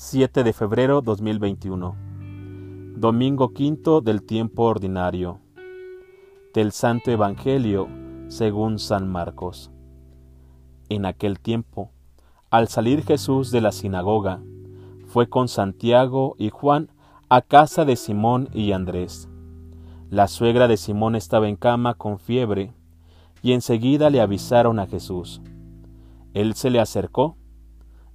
7 de febrero 2021. Domingo quinto del tiempo ordinario. Del Santo Evangelio según San Marcos. En aquel tiempo, al salir Jesús de la sinagoga, fue con Santiago y Juan a casa de Simón y Andrés. La suegra de Simón estaba en cama con fiebre, y enseguida le avisaron a Jesús. Él se le acercó,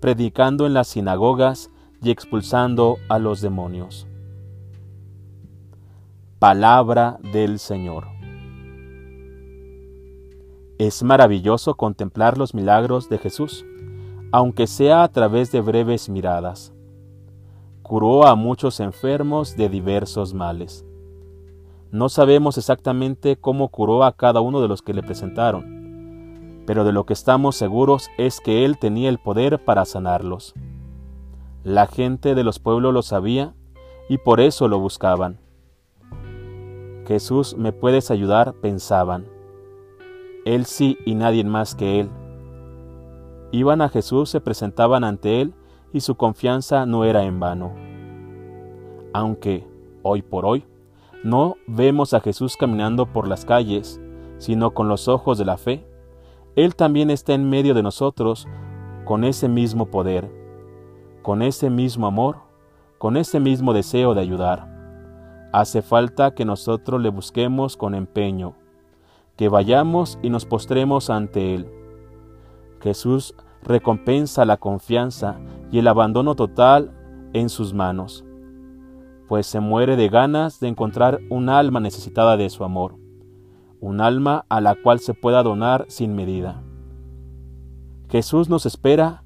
predicando en las sinagogas y expulsando a los demonios. Palabra del Señor. Es maravilloso contemplar los milagros de Jesús, aunque sea a través de breves miradas. Curó a muchos enfermos de diversos males. No sabemos exactamente cómo curó a cada uno de los que le presentaron, pero de lo que estamos seguros es que Él tenía el poder para sanarlos. La gente de los pueblos lo sabía y por eso lo buscaban. Jesús, ¿me puedes ayudar? pensaban. Él sí y nadie más que Él. Iban a Jesús, se presentaban ante Él y su confianza no era en vano. Aunque, hoy por hoy, no vemos a Jesús caminando por las calles, sino con los ojos de la fe, él también está en medio de nosotros con ese mismo poder, con ese mismo amor, con ese mismo deseo de ayudar. Hace falta que nosotros le busquemos con empeño, que vayamos y nos postremos ante Él. Jesús recompensa la confianza y el abandono total en sus manos, pues se muere de ganas de encontrar un alma necesitada de su amor un alma a la cual se pueda donar sin medida. Jesús nos espera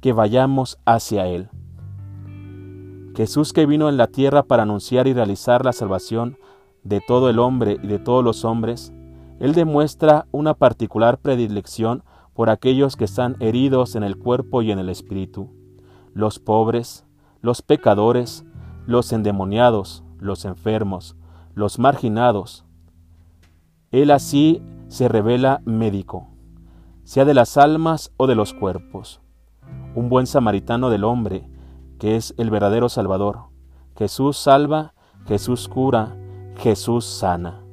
que vayamos hacia Él. Jesús que vino en la tierra para anunciar y realizar la salvación de todo el hombre y de todos los hombres, Él demuestra una particular predilección por aquellos que están heridos en el cuerpo y en el espíritu, los pobres, los pecadores, los endemoniados, los enfermos, los marginados, él así se revela médico, sea de las almas o de los cuerpos, un buen samaritano del hombre, que es el verdadero Salvador. Jesús salva, Jesús cura, Jesús sana.